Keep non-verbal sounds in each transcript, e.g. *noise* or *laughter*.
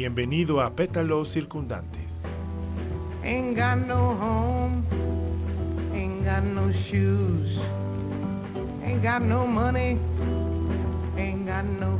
Bienvenido a Pétalos Circundantes. Ain't got no home, ain't got no shoes, ain't got no money, ain't got no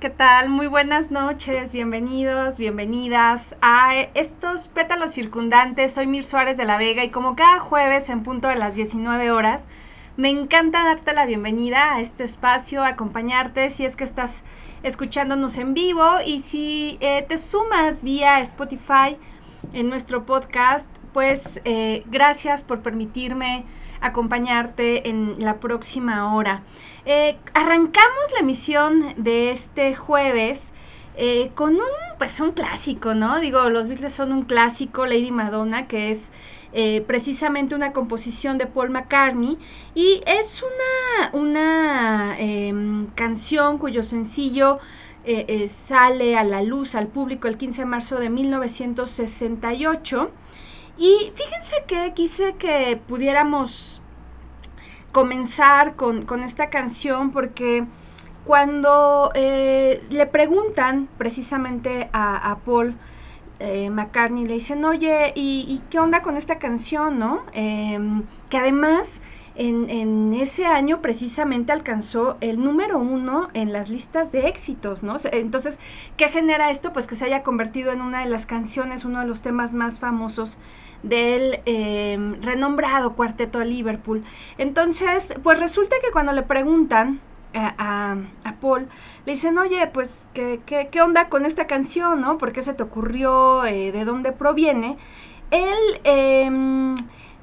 ¿Qué tal? Muy buenas noches, bienvenidos, bienvenidas a estos pétalos circundantes. Soy Mir Suárez de la Vega y como cada jueves en punto de las 19 horas, me encanta darte la bienvenida a este espacio, acompañarte si es que estás escuchándonos en vivo y si eh, te sumas vía Spotify en nuestro podcast, pues eh, gracias por permitirme acompañarte en la próxima hora. Eh, arrancamos la emisión de este jueves eh, con un, pues un clásico, ¿no? Digo, los Beatles son un clásico, Lady Madonna, que es eh, precisamente una composición de Paul McCartney y es una, una em, canción cuyo sencillo eh, eh, sale a la luz al público el 15 de marzo de 1968. Y fíjense que quise que pudiéramos comenzar con, con esta canción porque cuando eh, le preguntan precisamente a, a Paul eh, McCartney, le dicen, oye, ¿y, qué onda con esta canción, no? Em, que además en, ese año precisamente alcanzó el número uno en las listas de éxitos, ¿no? Entonces, ¿qué genera esto? Pues que se haya convertido en una de las canciones, uno de los temas más famosos del eh, renombrado cuarteto de Liverpool. Entonces, pues resulta que cuando le preguntan a, a- a Paul, le dicen, oye, pues, ¿qué, qué, qué onda con esta canción, no? ¿Por qué se te ocurrió? Eh, ¿De dónde proviene? Él em,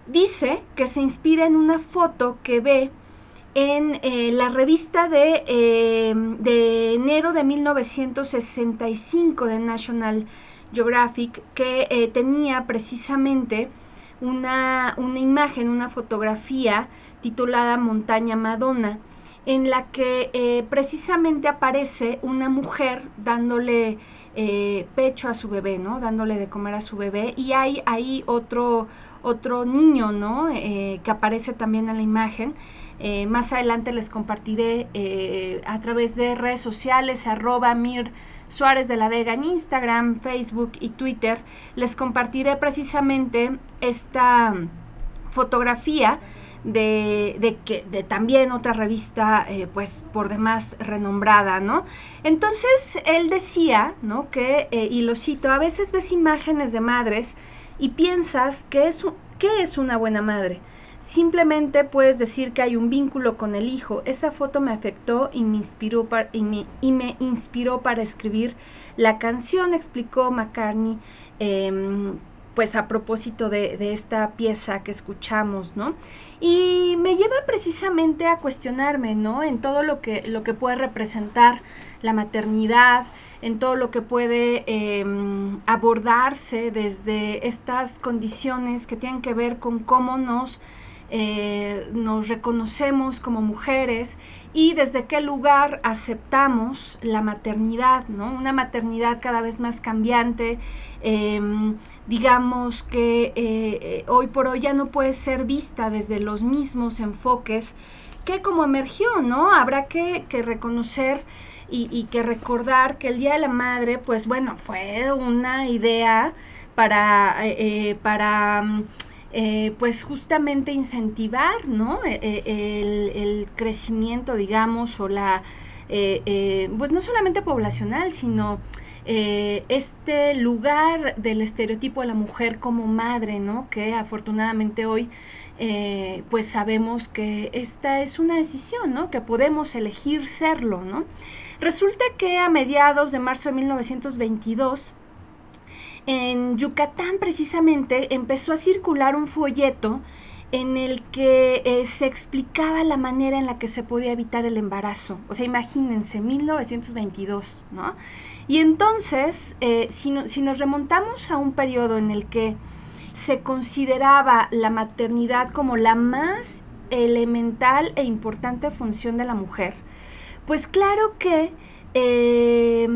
dice que se inspira en una foto que ve en eh, la revista de, em, de enero de 1965 de National Geographic, que eh, tenía precisamente una, una imagen, una fotografía titulada Montaña Madonna, en la que eh, precisamente aparece una mujer dándole pecho a su bebé, ¿no? Dándole de comer a su bebé. Y hay ahí otro, otro niño, ¿no? Eh, que aparece también en la imagen. Eh, más adelante les compartiré eh, a través de redes sociales, arroba Mir Suárez de la Vega en Instagram, Facebook y Twitter. Les compartiré precisamente esta fotografía de, de que de también otra revista eh, pues por demás renombrada no entonces él decía no que eh, y lo cito a veces ves imágenes de madres y piensas que es es una buena madre Simplemente puedes decir que hay un vínculo con el hijo. Esa foto me afectó y me inspiró para, y me inspiró para escribir la canción, explicó McCartney, em, pues a propósito de, de esta pieza que escuchamos, ¿no? Y me lleva precisamente a cuestionarme, ¿no? En todo lo que, lo que puede representar la maternidad, en todo lo que puede em, abordarse desde estas condiciones que tienen que ver con cómo nos eh, nos reconocemos como mujeres y desde qué lugar aceptamos la maternidad, ¿no? Una maternidad cada vez más cambiante, em, digamos que eh, hoy por hoy ya no puede ser vista desde los mismos enfoques que como emergió, ¿no? Habrá que reconocer y, y que recordar que el Día de la Madre, pues bueno, fue una idea para, eh, eh, para mm, eh, pues justamente incentivar, ¿no? Eh, eh, el, el crecimiento, digamos, o la, eh, pues no solamente poblacional, sino eh, este lugar del estereotipo de la mujer como madre, ¿no? Que afortunadamente hoy, pues sabemos que esta es una decisión, ¿no? Que podemos elegir serlo, ¿no? Resulta que a mediados de marzo de 1922, en Yucatán precisamente empezó a circular un folleto en el que eh, se explicaba la manera en la que se podía evitar el embarazo. O sea, imagínense, 1922, ¿no? Y entonces, eh, si, si nos remontamos a un periodo en el que se consideraba la maternidad como la más elemental e importante función de la mujer, pues claro que eh,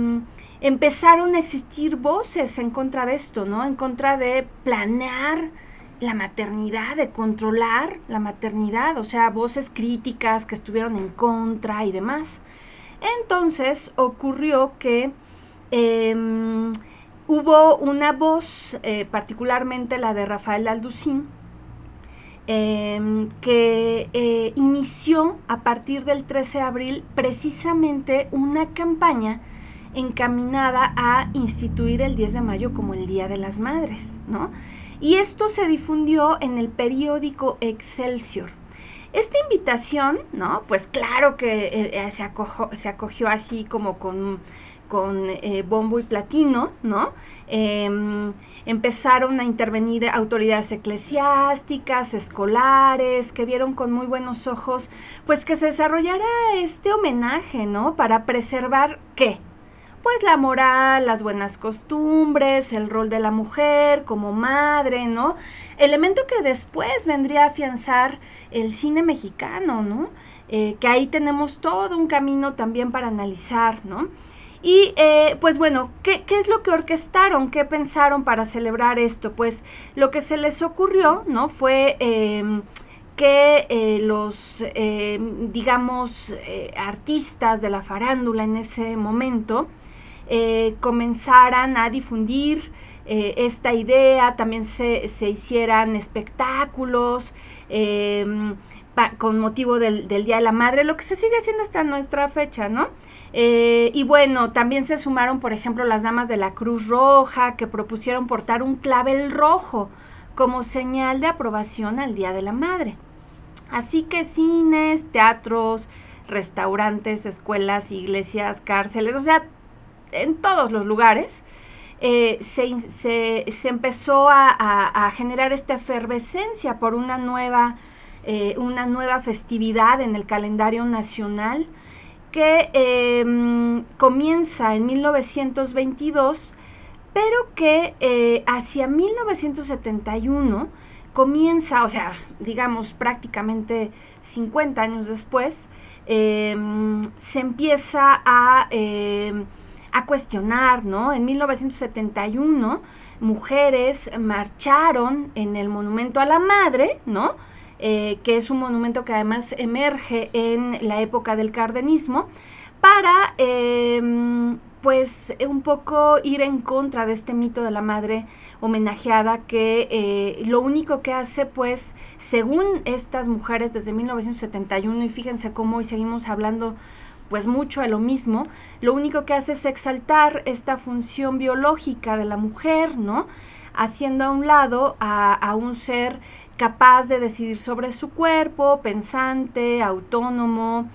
empezaron a existir voces en contra de esto, ¿no? En contra de planear la maternidad, de controlar la maternidad, o sea, voces críticas que estuvieron en contra y demás. Entonces ocurrió que em, hubo una voz, eh, particularmente la de Rafael Alducín, em, que eh, inició a partir del 13 de abril precisamente una campaña encaminada a instituir el 10 de mayo como el Día de las Madres, ¿no? Y esto se difundió en el periódico Excelsior. Esta invitación, ¿no? Pues claro que eh, eh, se, se acogió así como con, con eh, bombo y platino, ¿no? Em, empezaron a intervenir autoridades eclesiásticas, escolares, que vieron con muy buenos ojos, pues que se desarrollara este homenaje, ¿no? Para preservar qué? Pues la moral, las buenas costumbres, el rol de la mujer como madre, ¿no? Elemento que después vendría a afianzar el cine mexicano, ¿no? Eh, que ahí tenemos todo un camino también para analizar, ¿no? Y eh, pues bueno, ¿qué, ¿qué es lo que orquestaron? ¿Qué pensaron para celebrar esto? Pues lo que se les ocurrió, ¿no? Fue em, que eh, los, eh, digamos, eh, artistas de la farándula en ese momento comenzaran a difundir esta idea, también se, se hicieran espectáculos em, con motivo del, Día de la Madre, lo que se sigue haciendo hasta nuestra fecha, ¿no? Eh, y bueno, también se sumaron, por ejemplo, las damas de la Cruz Roja, que propusieron portar un clavel rojo como señal de aprobación al Día de la Madre. Así que cines, teatros, restaurantes, escuelas, iglesias, cárceles, o sea, en todos los lugares, eh, se, se- empezó a- a generar esta efervescencia por una nueva, eh, una nueva festividad en el calendario nacional que eh, comienza en 1922, pero que eh, hacia 1971 comienza, o sea, digamos prácticamente 50 años después, se empieza a, a cuestionar, ¿no? En 1971, mujeres marcharon en el Monumento a la Madre, ¿no? Eh, que es un monumento que además emerge en la época del cardenismo, para, eh, pues un poco ir en contra de este mito de la madre homenajeada que eh, lo único que hace pues según estas mujeres desde 1971 y fíjense cómo hoy seguimos hablando pues mucho a lo mismo, lo único que hace es exaltar esta función biológica de la mujer, ¿no? Haciendo a un lado a, a un ser capaz de decidir sobre su cuerpo, pensante, autónomo,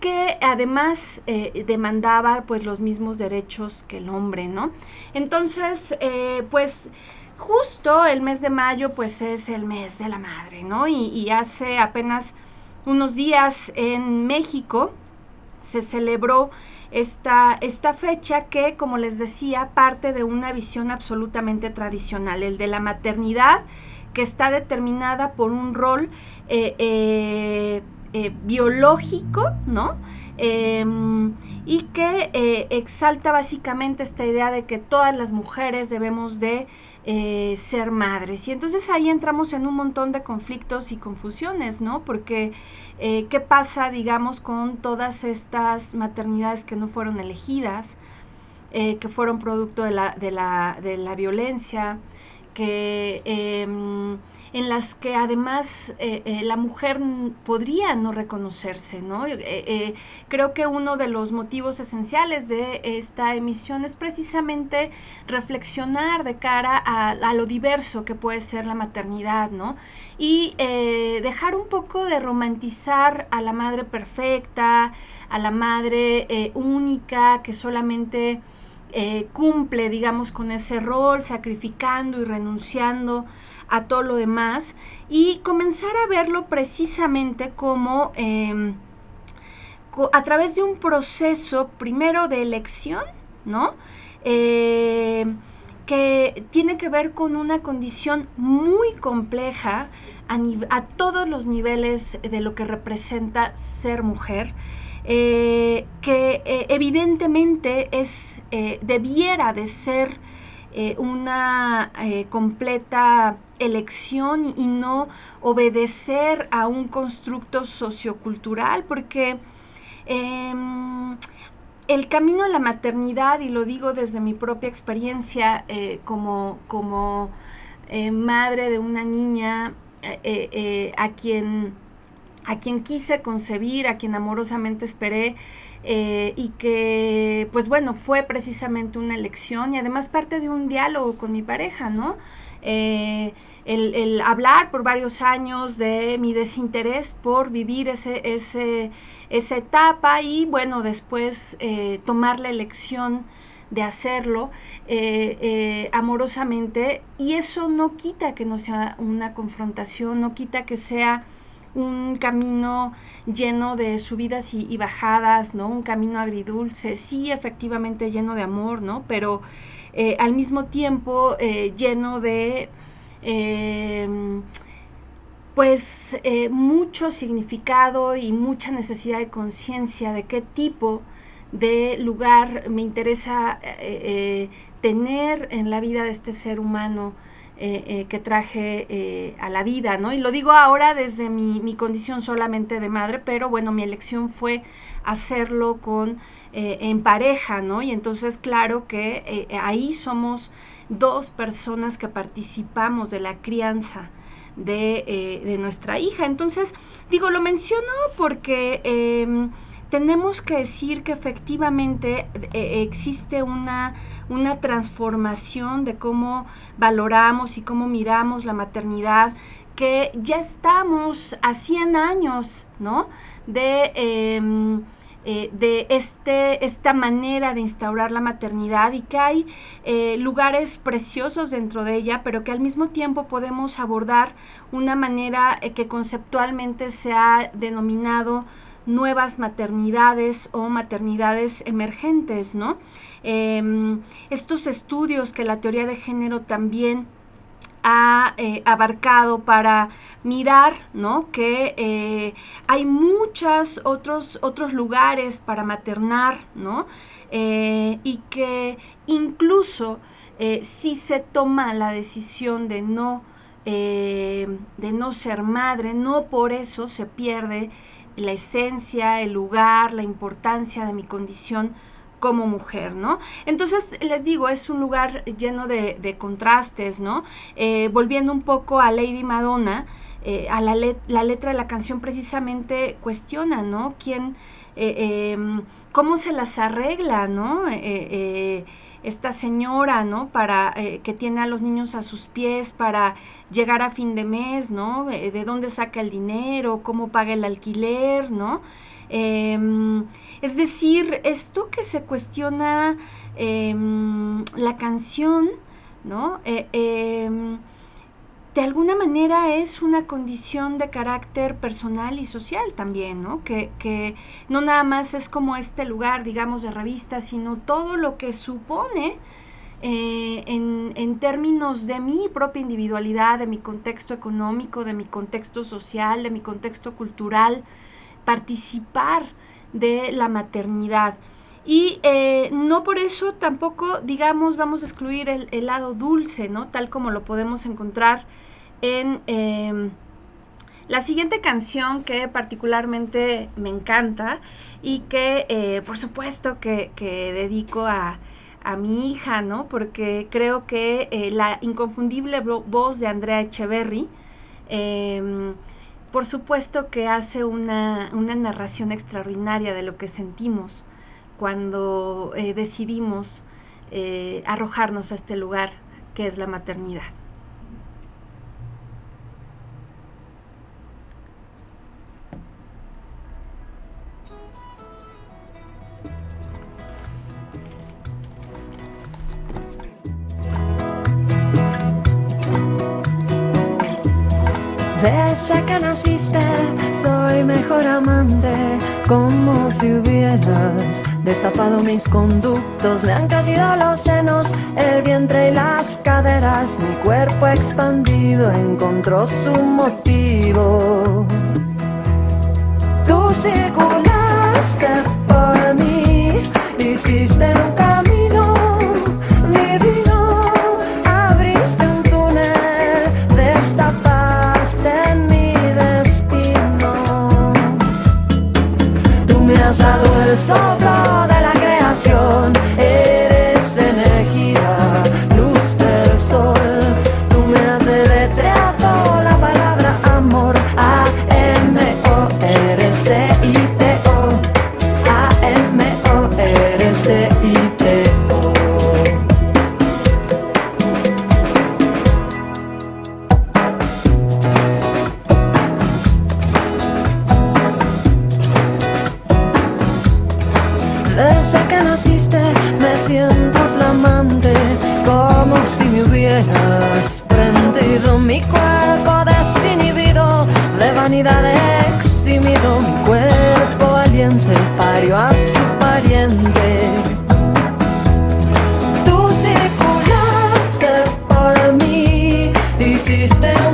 que además eh, demandaba pues los mismos derechos que el hombre, ¿no? Entonces, eh, pues justo el mes de mayo pues es el mes de la madre, ¿no? Y, y hace apenas unos días en México se celebró esta, esta fecha que, como les decía, parte de una visión absolutamente tradicional, el de la maternidad que está determinada por un rol eh, eh, eh, biológico, ¿no? Em, y que exalta básicamente esta idea de que todas las mujeres debemos de ser madres. Y entonces ahí entramos en un montón de conflictos y confusiones, ¿no? Porque ¿qué pasa, digamos, con todas estas maternidades que no fueron elegidas, que fueron producto de la, de la, de la violencia? Que em, en las que además eh, eh, la mujer podría no reconocerse, ¿no? Eh, creo que uno de los motivos esenciales de esta emisión es precisamente reflexionar de cara a, a lo diverso que puede ser la maternidad, ¿no? Y dejar un poco de romantizar a la madre perfecta, a la madre única que solamente eh, cumple, digamos, con ese rol, sacrificando y renunciando a todo lo demás, y comenzar a verlo precisamente como em, a través de un proceso primero de elección, ¿no? Eh, que tiene que ver con una condición muy compleja a, a todos los niveles de lo que representa ser mujer. Eh, que eh, evidentemente es, eh, debiera de ser una completa elección y no obedecer a un constructo sociocultural, porque em, el camino a la maternidad, y lo digo desde mi propia experiencia como, como madre de una niña a quien a quien quise concebir, a quien amorosamente esperé eh, y que pues bueno, fue precisamente una elección y además parte de un diálogo con mi pareja, ¿no? Eh, el, hablar por varios años de mi desinterés por vivir ese, ese, esa etapa y bueno, después eh, tomar la elección de hacerlo amorosamente y eso no quita que no sea una confrontación, no quita que sea un camino lleno de subidas y, bajadas, ¿no? Un camino agridulce, sí, efectivamente lleno de amor, ¿no? Pero eh, al mismo tiempo eh, lleno de, em, pues, eh, mucho significado y mucha necesidad de conciencia de qué tipo de lugar me interesa tener en la vida de este ser humano eh, eh, que traje eh, a la vida, ¿no? Y lo digo ahora desde mi, mi, condición solamente de madre, pero bueno, mi elección fue hacerlo con, en pareja, ¿no? Y entonces, claro que ahí somos dos personas que participamos de la crianza. De, de nuestra hija. Entonces, digo, lo menciono porque em, tenemos que decir que efectivamente existe una, una transformación de cómo valoramos y cómo miramos la maternidad, que ya estamos a 100 años, ¿no? De, em, eh, de este, esta manera de instaurar la maternidad y que hay eh, lugares preciosos dentro de ella, pero que al mismo tiempo podemos abordar una manera que conceptualmente se ha denominado nuevas maternidades o maternidades emergentes, ¿no? Em, estos estudios que la teoría de género también ha eh, abarcado para mirar, ¿no? Que eh, hay muchos otros, otros lugares para maternar, ¿no? Eh, y que incluso si se toma la decisión de no, de no ser madre, no por eso se pierde la esencia, el lugar, la importancia de mi condición como mujer, ¿no? Entonces, les digo, es un lugar lleno de, contrastes, ¿no? Eh, volviendo un poco a Lady Madonna, eh, a la, la, letra de la canción precisamente cuestiona, ¿no? ¿Quién, eh, em, cómo se las arregla, ¿no? esta señora, ¿no? Para, que tiene a los niños a sus pies para llegar a fin de mes, ¿no? de dónde saca el dinero, cómo paga el alquiler, ¿no? Em, es decir, esto que se cuestiona em, la canción, ¿no? Eh, em, de alguna manera es una condición de carácter personal y social también, ¿no? Que, no nada más es como este lugar, digamos, de revista, sino todo lo que supone eh, en, en, términos de mi propia individualidad, de mi contexto económico, de mi contexto social, de mi contexto cultural, participar de la maternidad. Y eh, no por eso tampoco, digamos, vamos a excluir el, lado dulce, ¿no? Tal como lo podemos encontrar en em, la siguiente canción que particularmente me encanta y que eh, por supuesto que, dedico a, mi hija, ¿no? Porque creo que eh, la inconfundible voz de Andrea Echeverry em, por supuesto que hace una, narración extraordinaria de lo que sentimos cuando eh, decidimos eh, arrojarnos a este lugar que es la maternidad. Desde que naciste soy mejor amante, como si hubieras destapado mis conductos. Me han crecido los senos, el vientre y las caderas. Mi cuerpo expandido encontró su motivo. Tú circulaste por mí, hiciste un camino hiciste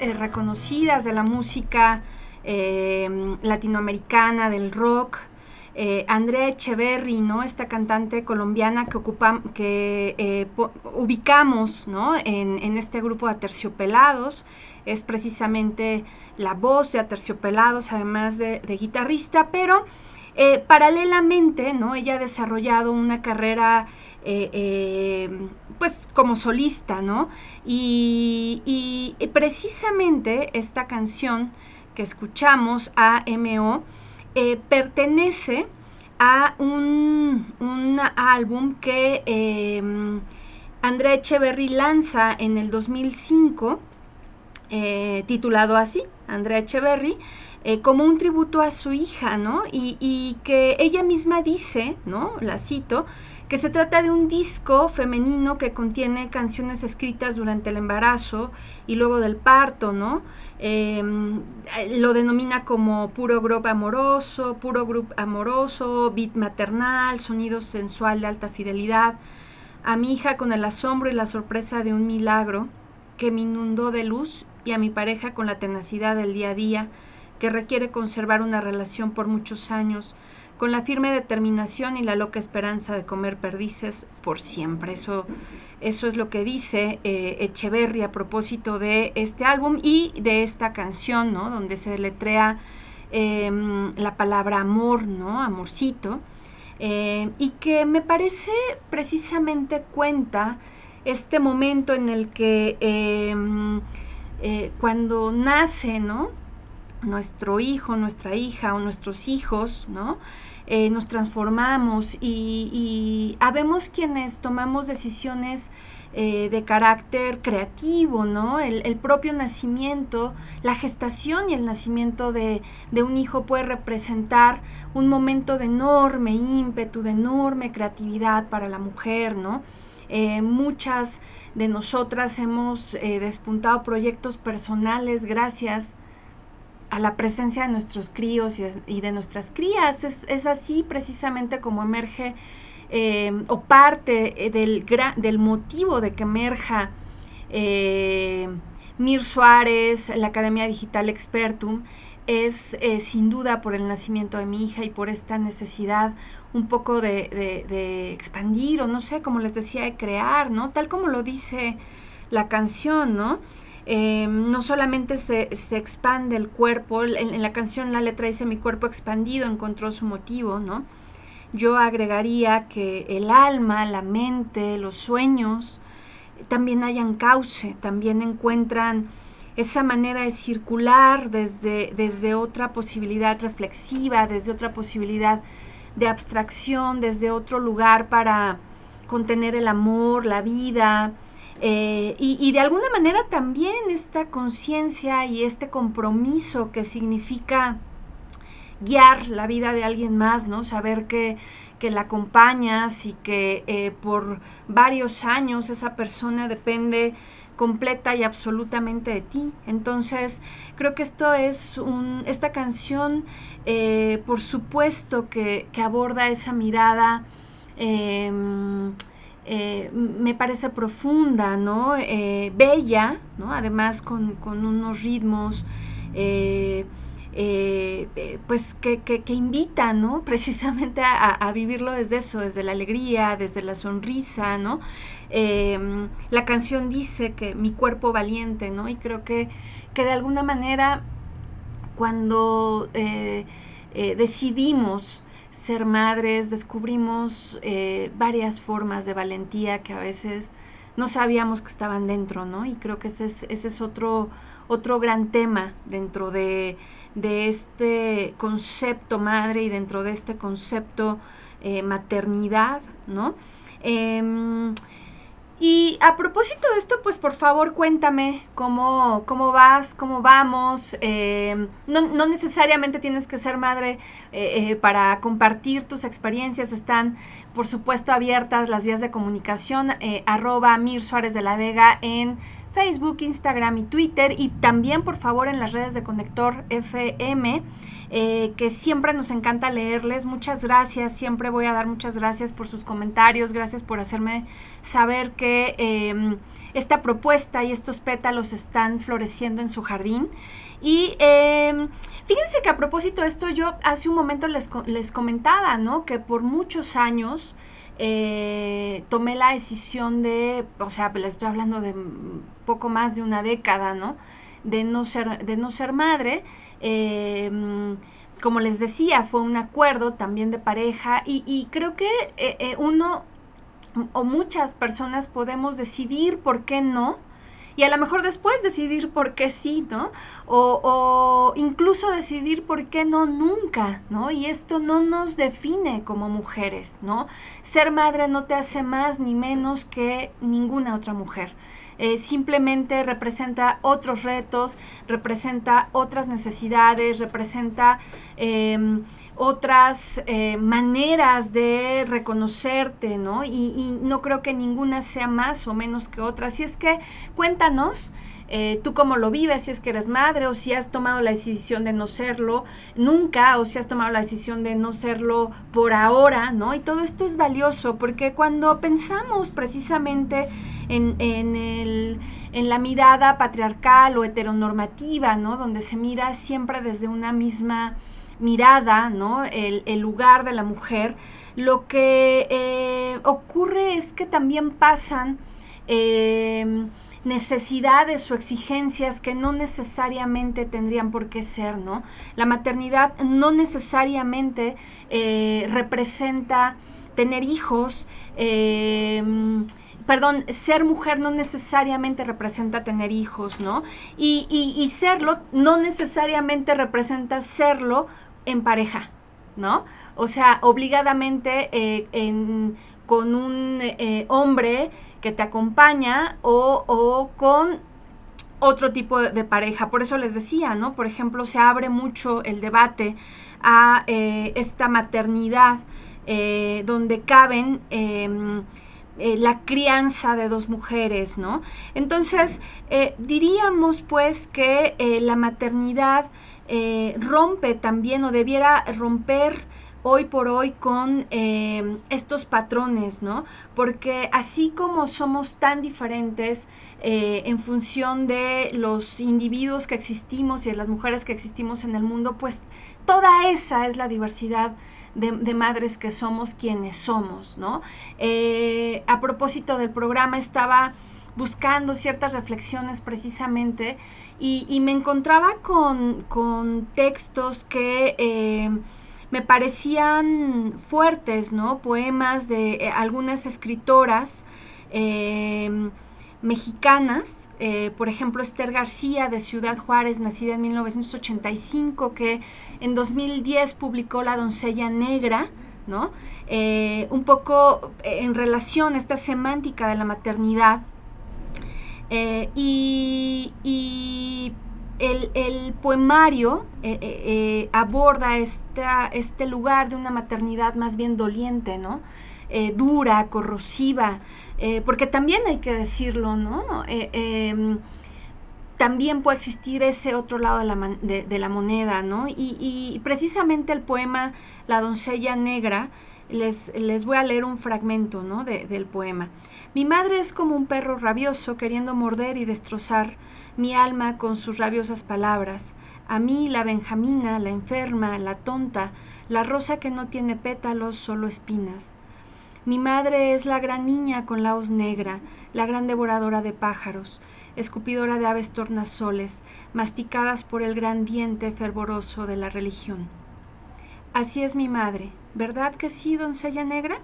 eh, reconocidas de la música eh, latinoamericana, del rock, eh, Andrea Echeverry, ¿no? Esta cantante colombiana que, ocupa, que eh, ubicamos, ¿no? En, en este grupo de Aterciopelados. Es precisamente la voz de Aterciopelados, además de, de guitarrista, pero eh, paralelamente, ¿no? Ella ha desarrollado una carrera, eh, eh, pues, como solista, ¿no? Y, precisamente esta canción que escuchamos, AMO, pertenece a un, un álbum que eh, Andrea Echeverry lanza en el 2005, eh, titulado así, Andrea Echeverry, eh, como un tributo a su hija, ¿no? Y, que ella misma dice, ¿no? La cito, que se trata de un disco femenino que contiene canciones escritas durante el embarazo y luego del parto, ¿no? Eh, lo denomina como puro grupo amoroso, puro grupo amoroso, beat maternal, sonido sensual de alta fidelidad. A mi hija con el asombro y la sorpresa de un milagro que me inundó de luz y a mi pareja con la tenacidad del día a día que requiere conservar una relación por muchos años, con la firme determinación y la loca esperanza de comer perdices por siempre. Eso, eso es lo que dice eh, Echeverry a propósito de este álbum y de esta canción, ¿no? Donde se letrea eh, la palabra amor, ¿no? Amorcito. Eh, y que me parece precisamente cuenta este momento en el que eh, eh, cuando nace, ¿no? Nuestro hijo, nuestra hija o nuestros hijos, ¿no? Eh, nos transformamos y, habemos quienes tomamos decisiones eh, de carácter creativo, ¿no? El, propio nacimiento, la gestación y el nacimiento de, de, un hijo puede representar un momento de enorme ímpetu, de enorme creatividad para la mujer, ¿no? Eh, muchas de nosotras hemos despuntado proyectos personales gracias a la presencia de nuestros críos y de, nuestras crías. Es, es, así precisamente como emerge eh, o parte del, del, motivo de que emerja eh, Mir Suárez, la Academia Digital Expertum, es eh, sin duda por el nacimiento de mi hija y por esta necesidad un poco de, de, de, expandir o no sé, como les decía, de crear, ¿no? Tal como lo dice la canción, ¿no? Eh, no solamente se, expande el cuerpo, en, en, la canción la letra dice mi cuerpo expandido encontró su motivo, ¿no? Yo agregaría que el alma, la mente, los sueños también hayan cauce, también encuentran esa manera de circular desde, desde otra posibilidad reflexiva, desde otra posibilidad de abstracción, desde otro lugar para contener el amor, la vida, eh, y, de alguna manera también esta conciencia y este compromiso que significa guiar la vida de alguien más, ¿no? Saber que, que la acompañas y que eh, por varios años esa persona depende completa y absolutamente de ti. Entonces, creo que esto es un, esta canción, eh, por supuesto que, que, aborda esa mirada. Eh, eh, me parece profunda, ¿no? Eh, bella, ¿no? Además con, con unos ritmos, eh, pues que, que, invitan, ¿no? *laughs* Precisamente a, a, vivirlo desde eso, desde la alegría, desde la sonrisa, ¿no? la canción dice que mi cuerpo valiente, ¿no? Y creo que, que de alguna manera cuando decidimos ser madres, descubrimos eh, varias formas de valentía que a veces no sabíamos que estaban dentro, ¿no? Y creo que ese es, ese es otro, otro gran tema dentro de, de, este concepto madre y dentro de este concepto eh, maternidad, ¿no? Eh, y a propósito de esto, pues por favor cuéntame cómo, cómo vas, cómo vamos. Eh, no, no, necesariamente tienes que ser madre eh, eh, para compartir tus experiencias. Están, por supuesto, abiertas las vías de comunicación. arroba Mir Suárez de la Vega en Facebook, Instagram y Twitter y también por favor en las redes de Conector FM. Eh, que siempre nos encanta leerles. Muchas gracias, siempre voy a dar muchas gracias por sus comentarios, gracias por hacerme saber que em, esta propuesta y estos pétalos están floreciendo en su jardín. Y em, fíjense que a propósito de esto, yo hace un momento les, les comentaba, ¿no? Que por muchos años eh, tomé la decisión de, o sea, les estoy hablando de poco más de una década, ¿no? De no ser, de no ser madre. Em, como les decía, fue un acuerdo también de pareja y, creo que eh, eh, uno o muchas personas podemos decidir por qué no y a lo mejor después decidir por qué sí, ¿no? O, o, incluso decidir por qué no nunca, ¿no? Y esto no nos define como mujeres, ¿no? Ser madre no te hace más ni menos que ninguna otra mujer. Eh, simplemente representa otros retos, representa otras necesidades, representa em, otras eh, maneras de reconocerte, ¿no? Y, y, no creo que ninguna sea más o menos que otra. Así es que cuéntanos. Eh, tú cómo lo vives, si es que eres madre o si has tomado la decisión de no serlo nunca o si has tomado la decisión de no serlo por ahora, ¿no? Y todo esto es valioso porque cuando pensamos precisamente en, en, el, en la mirada patriarcal o heteronormativa, ¿no? Donde se mira siempre desde una misma mirada, ¿no? El, el lugar de la mujer, lo que eh, ocurre es que también pasan eh, necesidades o exigencias que no necesariamente tendrían por qué ser, ¿no? La maternidad no necesariamente eh, representa tener hijos, eh, perdón, ser mujer no necesariamente representa tener hijos, ¿no? Y, y, serlo no necesariamente representa serlo en pareja, ¿no? O sea, obligadamente eh, en, con un hombre que te acompaña o, con otro tipo de pareja. Por eso les decía, ¿no? Por ejemplo, se abre mucho el debate a eh, esta maternidad eh, donde caben em, eh, la crianza de dos mujeres, ¿no? Entonces, diríamos pues que la maternidad rompe también o debiera romper hoy por hoy con eh, estos patrones, ¿no? Porque así como somos tan diferentes eh, en función de los individuos que existimos y de las mujeres que existimos en el mundo, pues toda esa es la diversidad de, madres que somos quienes somos, ¿no? Eh, a propósito del programa estaba buscando ciertas reflexiones precisamente y, me encontraba con, con textos que me parecían fuertes, ¿no? Poemas de eh, algunas escritoras em, mexicanas, eh, por ejemplo Esther García de Ciudad Juárez, nacida en 1985, que en 2010 publicó La doncella negra, ¿no? Eh, un poco en relación a esta semántica de la maternidad. y, y el, poemario eh, eh, eh, aborda este lugar de una maternidad más bien doliente, ¿no? dura, corrosiva, porque también hay que decirlo, ¿no? Em, también puede existir ese otro lado de la, de, la moneda, ¿no? Y, precisamente el poema La doncella negra, les, les voy a leer un fragmento, ¿no? del poema. Mi madre es como un perro rabioso queriendo morder y destrozar mi alma con sus rabiosas palabras. A mí, la Benjamina, la enferma, la tonta, la rosa que no tiene pétalos, solo espinas. Mi madre es la gran niña con la hoz negra, la gran devoradora de pájaros, escupidora de aves tornasoles, masticadas por el gran diente fervoroso de la religión. Así es mi madre, ¿verdad que sí, doncella negra?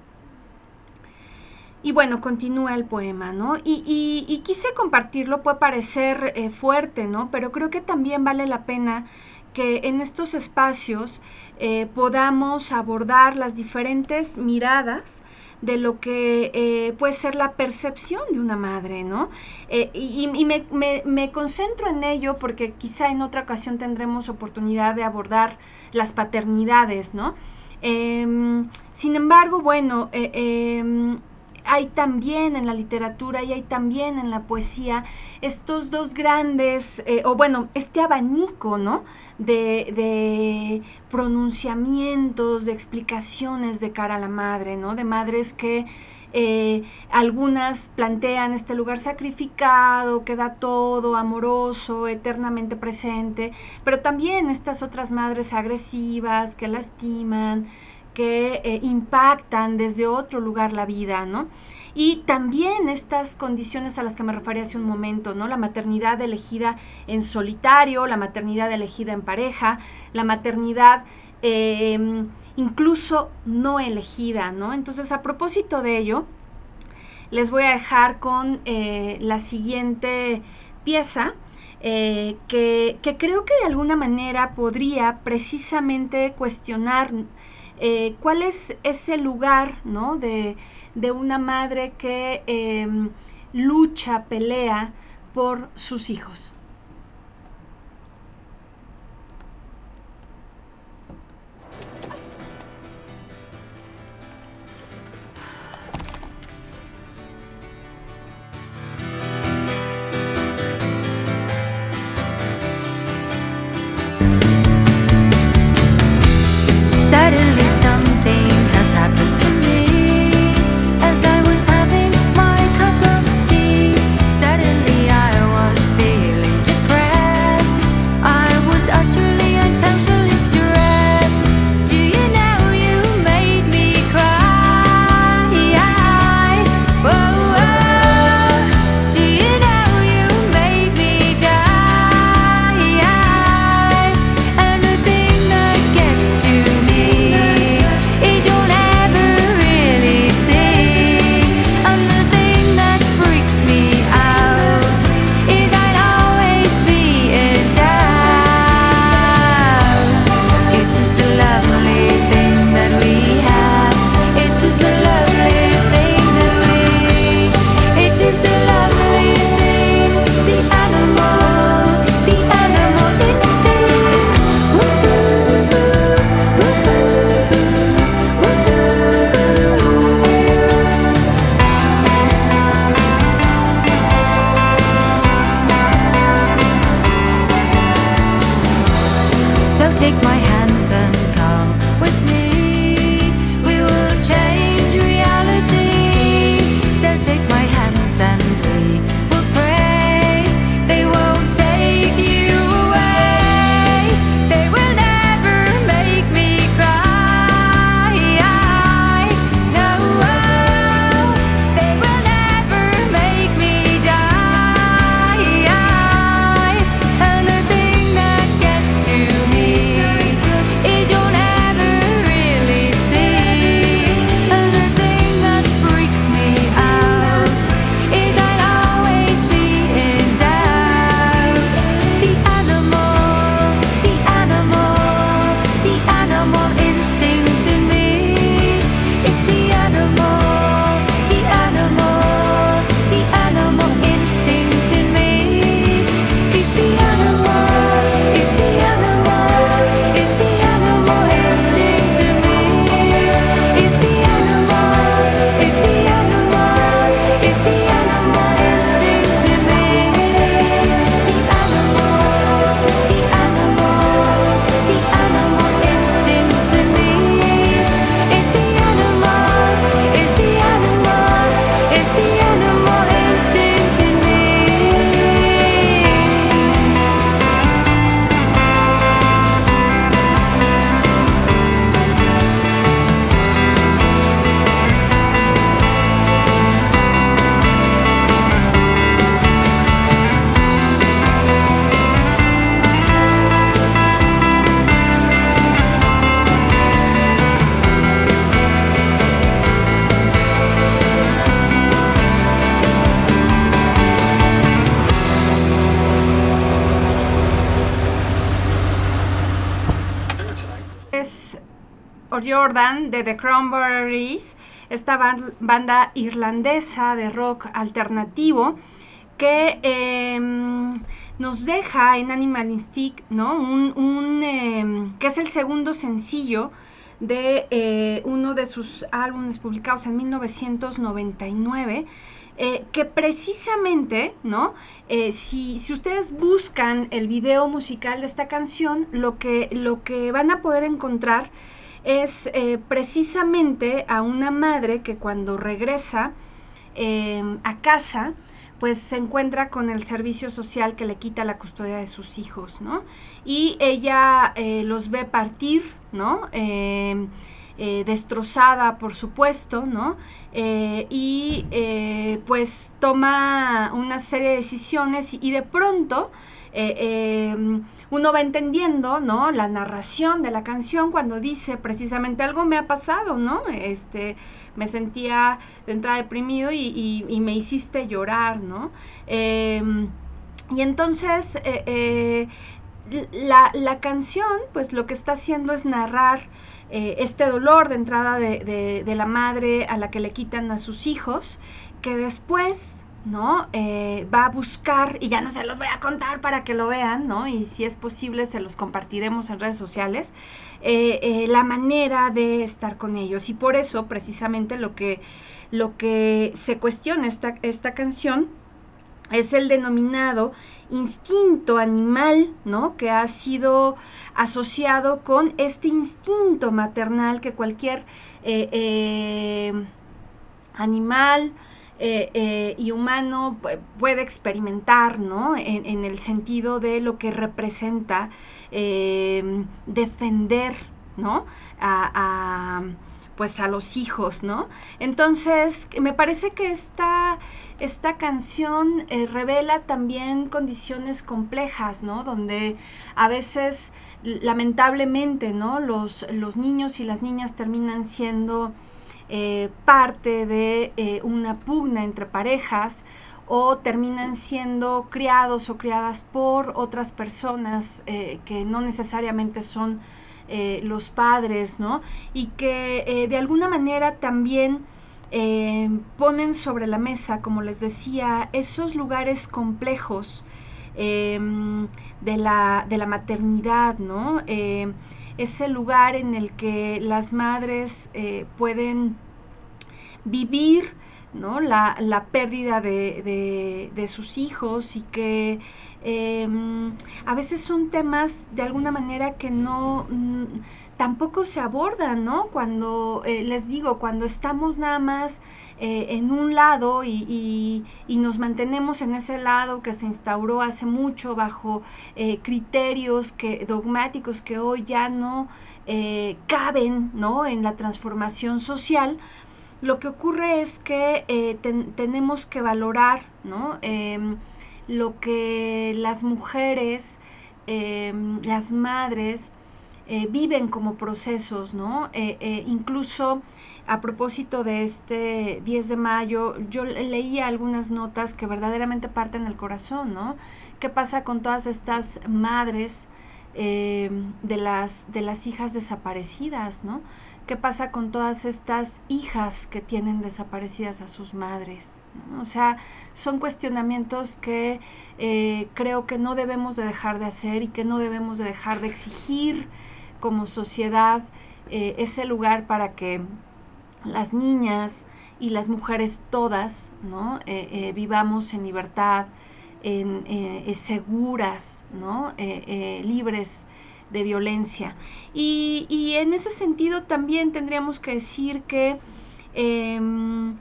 Y bueno, continúa el poema, ¿no? Y, quise compartirlo, puede parecer eh, fuerte, ¿no? Pero creo que también vale la pena que en estos espacios eh, podamos abordar las diferentes miradas de lo que eh, puede ser la percepción de una madre, ¿no? y, me, concentro en ello porque quizá en otra ocasión tendremos oportunidad de abordar las paternidades, ¿no? Em, sin embargo, bueno, em, hay también en la literatura y hay también en la poesía estos dos grandes, eh, o bueno, este abanico, ¿no? De, pronunciamientos, de explicaciones de cara a la madre, ¿no? De madres que eh, algunas plantean este lugar sacrificado, que da todo, amoroso, eternamente presente, pero también estas otras madres agresivas que lastiman, que eh, impactan desde otro lugar la vida, ¿no? Y también estas condiciones a las que me refería hace un momento, ¿no? La maternidad elegida en solitario, la maternidad elegida en pareja, la maternidad em, incluso no elegida, ¿no? Entonces, a propósito de ello, les voy a dejar con eh, la siguiente pieza. Eh, que, que, creo que de alguna manera podría precisamente cuestionar eh, ¿Cuál es ese lugar ¿no? de, una madre que em, lucha, pelea por sus hijos? The Cranberries, esta banda irlandesa de rock alternativo que em, nos deja en Animal Instinct, ¿no? Un, em, que es el segundo sencillo de eh, uno de sus álbumes publicados en 1999. eh, que precisamente, ¿no? Eh, si, si ustedes buscan el video musical de esta canción, lo que, lo que van a poder encontrar es eh, precisamente a una madre que cuando regresa eh, a casa, pues se encuentra con el servicio social que le quita la custodia de sus hijos, ¿no? Y ella eh, los ve partir, ¿no? Eh, eh, destrozada, por supuesto, ¿no? Y pues toma una serie de decisiones y de pronto eh, eh, uno va entendiendo, ¿no? La narración de la canción cuando dice precisamente algo me ha pasado, ¿no? Este, me sentía de entrada deprimido y, me hiciste llorar, ¿no? Em, y entonces eh, la, la canción, pues lo que está haciendo es narrar este dolor de entrada de, de- de la madre a la que le quitan a sus hijos, que después, ¿no? Eh, va a buscar, y ya no se los voy a contar para que lo vean, ¿no? Y si es posible, se los compartiremos en redes sociales, eh, eh, la manera de estar con ellos. Y por eso, precisamente, lo que, lo que se cuestiona esta, esta canción es el denominado instinto animal, ¿no? Que ha sido asociado con este instinto maternal que cualquier animal eh, eh, y humano pu- puede experimentar, ¿no? En, en el sentido de lo que representa eh, defender, ¿no? A, pues a los hijos, ¿no? Entonces, me parece que esta, esta canción eh, revela también condiciones complejas, ¿no? Donde a veces, lamentablemente, ¿no? Los, los niños y las niñas terminan siendo eh, parte de eh, una pugna entre parejas o terminan siendo criados o criadas por otras personas eh, que no necesariamente son los padres, ¿no? Y que de alguna manera también ponen sobre la mesa, como les decía, esos lugares complejos eh, de, la, de la maternidad, ¿no? Eh, ese lugar en el que las madres eh, pueden vivir ¿no? la, la pérdida de, de- de sus hijos y que eh, a veces son temas de alguna manera que no tampoco se abordan, ¿no? Cuando eh, les digo, cuando estamos nada más eh, en un lado y, nos mantenemos en ese lado que se instauró hace mucho bajo eh, criterios que, dogmáticos que hoy ya no caben, ¿no? En la transformación social, lo que ocurre es que ten- tenemos que valorar ¿no? Em, lo que las mujeres, em, las madres, eh, viven como procesos, ¿no? Eh, eh, incluso a propósito de este 10 de mayo, yo le- leía algunas notas que verdaderamente parten el corazón, ¿no? ¿Qué pasa con todas estas madres de, las, de las hijas desaparecidas, ¿no? ¿Qué pasa con todas estas hijas que tienen desaparecidas a sus madres? O sea, son cuestionamientos que creo que no debemos de dejar de hacer y que no debemos de dejar de exigir como sociedad eh, ese lugar para que las niñas y las mujeres todas ¿no? Eh, eh, vivamos en libertad, en, seguras, ¿no? Libres de violencia. Y, y en ese sentido también tendríamos que decir que em,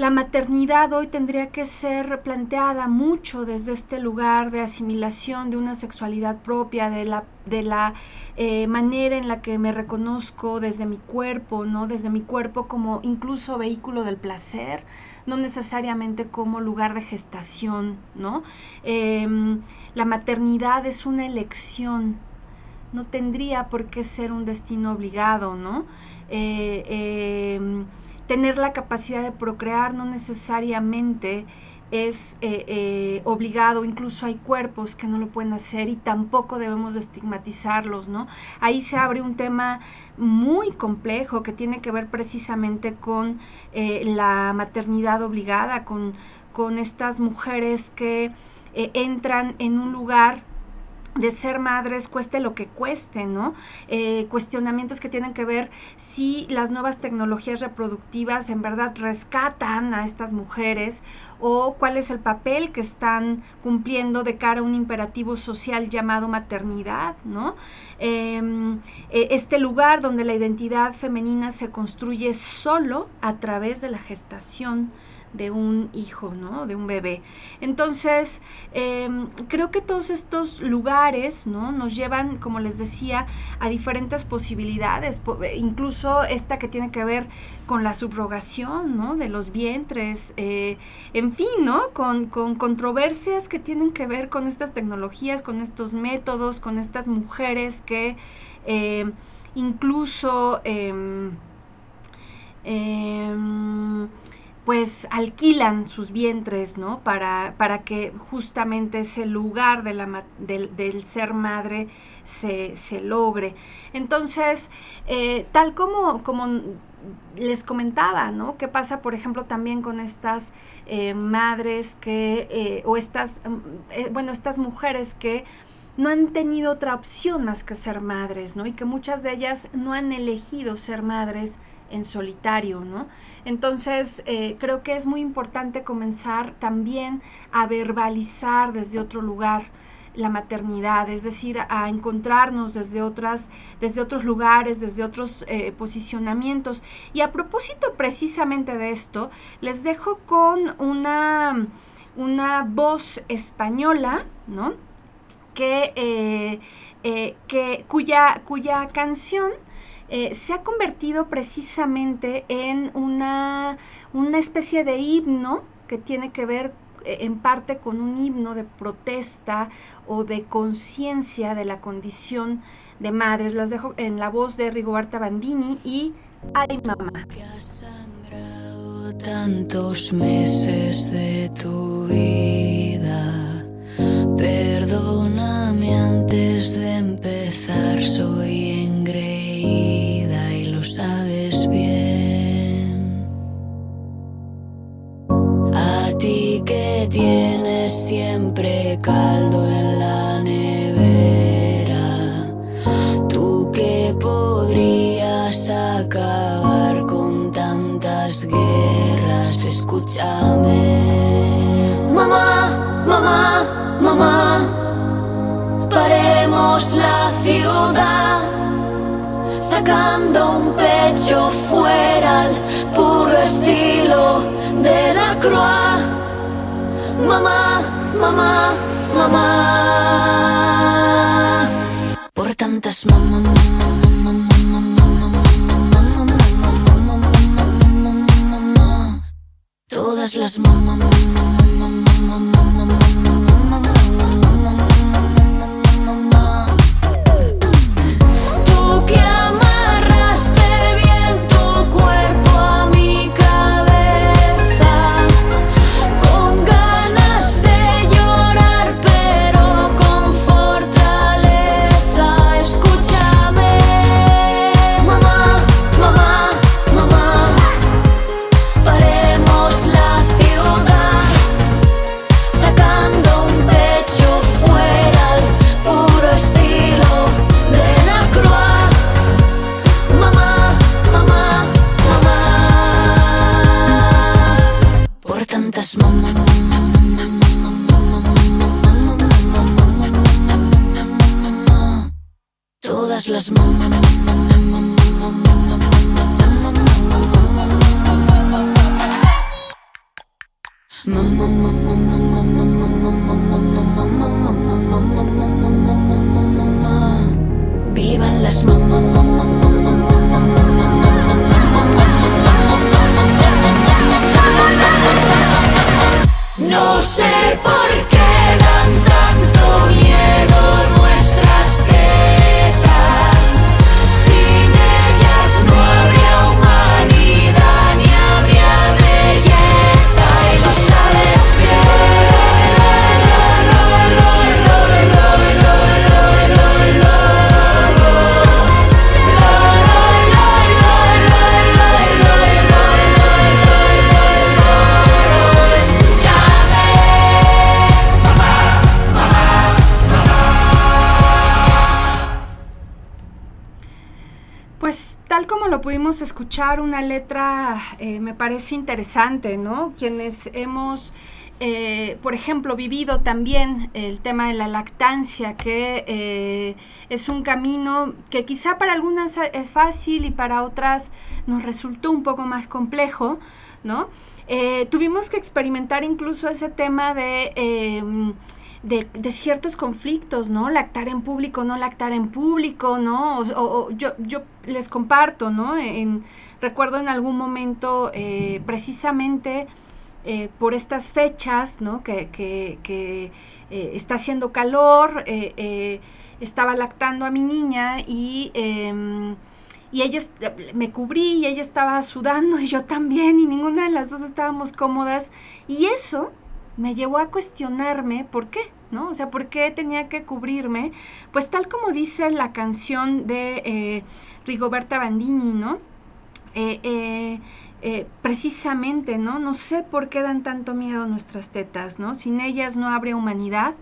la maternidad hoy tendría que ser replanteada mucho desde este lugar de asimilación de una sexualidad propia, de la, de la eh, manera en la que me reconozco desde mi cuerpo, ¿no? Desde mi cuerpo como incluso vehículo del placer, no necesariamente como lugar de gestación, ¿no? Em, la maternidad es una elección, no tendría por qué ser un destino obligado, ¿no? Eh, eh, tener la capacidad de procrear no necesariamente es eh, eh, obligado, incluso hay cuerpos que no lo pueden hacer y tampoco debemos de estigmatizarlos, ¿no? Ahí se abre un tema muy complejo que tiene que ver precisamente con eh, la maternidad obligada, con, con estas mujeres que eh, entran en un lugar de ser madres, cueste lo que cueste, ¿no? Eh, cuestionamientos que tienen que ver si las nuevas tecnologías reproductivas en verdad rescatan a estas mujeres o cuál es el papel que están cumpliendo de cara a un imperativo social llamado maternidad, ¿no? Em, e, este lugar donde la identidad femenina se construye solo a través de la gestación de un hijo, ¿no? De un bebé. Entonces, em, creo que todos estos lugares, ¿no? Nos llevan, como les decía, a diferentes posibilidades, incluso esta que tiene que ver con la subrogación, ¿no? De los vientres, eh, en fin, ¿no? Con, con controversias que tienen que ver con estas tecnologías, con estos métodos, con estas mujeres que eh, incluso... Eh, pues alquilan sus vientres, ¿no? Para, para que justamente ese lugar del, del, ser madre se, se logre. Entonces, eh, tal como, como les comentaba, ¿no? ¿Qué pasa, por ejemplo, también con estas eh, madres que, eh, o estas, bueno, estas mujeres que no han tenido otra opción más que ser madres, ¿no? Y que muchas de ellas no han elegido ser madres en solitario, ¿no? Entonces, eh, creo que es muy importante comenzar también a verbalizar desde otro lugar la maternidad, es decir, a encontrarnos desde otras, desde otros lugares, desde otros eh, posicionamientos. Y a propósito precisamente de esto, les dejo con una, una voz española, ¿no? Que, eh, que, cuya, cuya canción eh, se ha convertido precisamente en una, una especie de himno que tiene que ver eh, en parte con un himno de protesta o de conciencia de la condición de madres. Las dejo en la voz de Rigoberta Bandini y Ay mamá. Que has sangrado tantos meses de tu vida. Perdóname antes de empezar, soy sabes bien. A ti que tienes siempre caldo en la nevera, tú que podrías acabar con tantas guerras, escúchame. Mamá, mamá, mamá, paremos la ciudad sacando un pecho fuera al puro estilo de la croix. Mamá, mamá, mamá. Por tantas mamá, todas las mamá, las una letra eh, me parece interesante, ¿no? Quienes hemos, eh, por ejemplo, vivido también el tema de la lactancia, que eh, es un camino que quizá para algunas es fácil y para otras nos resultó un poco más complejo, ¿no? Tuvimos que experimentar incluso ese tema de... de, ciertos conflictos, ¿no? Lactar en público, no lactar en público, ¿no? O, yo, yo les comparto, ¿no? Recuerdo en algún momento, eh, precisamente eh, por estas fechas, ¿no? Que, que, eh, está haciendo calor, estaba lactando a mi niña y... em, y ella me cubrí y ella estaba sudando *laughs* y yo también y ninguna de las dos estábamos cómodas y eso me llevó a cuestionarme por qué, ¿no? O sea, ¿por qué tenía que cubrirme? Pues tal como dice la canción de eh, Rigoberta Bandini, ¿no? Eh, eh, precisamente, ¿no? No sé por qué dan tanto miedo nuestras tetas, ¿no? Sin ellas no habría humanidad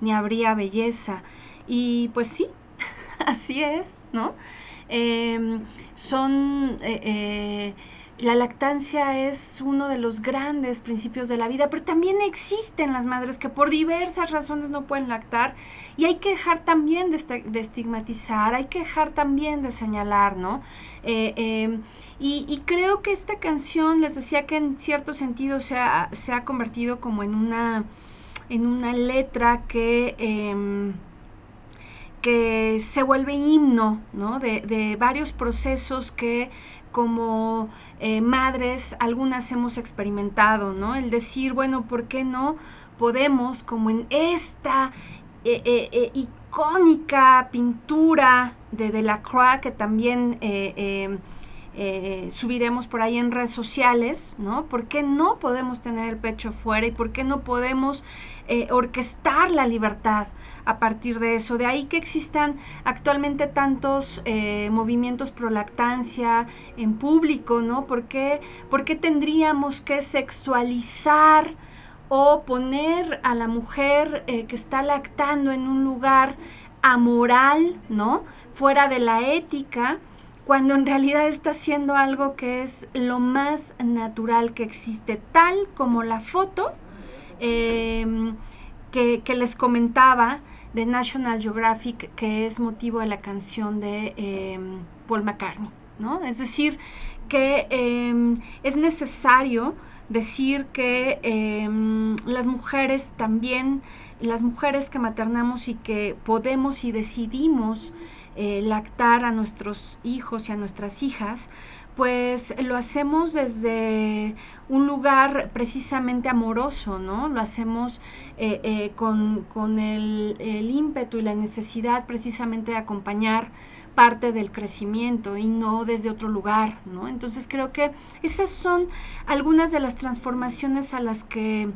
ni habría belleza. Y pues sí, *laughs* así es, ¿no? Em, son... la lactancia es uno de los grandes principios de la vida, pero también existen las madres que por diversas razones no pueden lactar y hay que dejar también de, de estigmatizar, hay que dejar también de señalar, ¿no? Eh, eh, y, creo que esta canción, les decía que en cierto sentido se ha, convertido como en una, en una letra que... em, que se vuelve himno ¿no? de varios procesos que como eh, madres algunas hemos experimentado, ¿no? El decir, bueno, ¿por qué no podemos, como en esta eh, eh, icónica pintura de Delacroix, que también eh, subiremos por ahí en redes sociales, ¿no? ¿Por qué no podemos tener el pecho fuera y por qué no podemos eh, orquestar la libertad a partir de eso? De ahí que existan actualmente tantos eh, movimientos pro lactancia en público, ¿no? ¿Por qué, por qué tendríamos que sexualizar? o poner a la mujer que está lactando en un lugar amoral, ¿no? Fuera de la ética, cuando en realidad está haciendo algo que es lo más natural que existe, tal como la foto eh, que, les comentaba de National Geographic, que es motivo de la canción de eh, Paul McCartney, ¿no? Es decir, que eh, es necesario decir que las mujeres también, las mujeres que maternamos y que podemos y decidimos eh, lactar a nuestros hijos y a nuestras hijas, pues lo hacemos desde un lugar precisamente amoroso, ¿no? Lo hacemos eh, eh, con, con el, el ímpetu y la necesidad precisamente de acompañar parte del crecimiento y no desde otro lugar, ¿no? Entonces creo que esas son algunas de las transformaciones a las que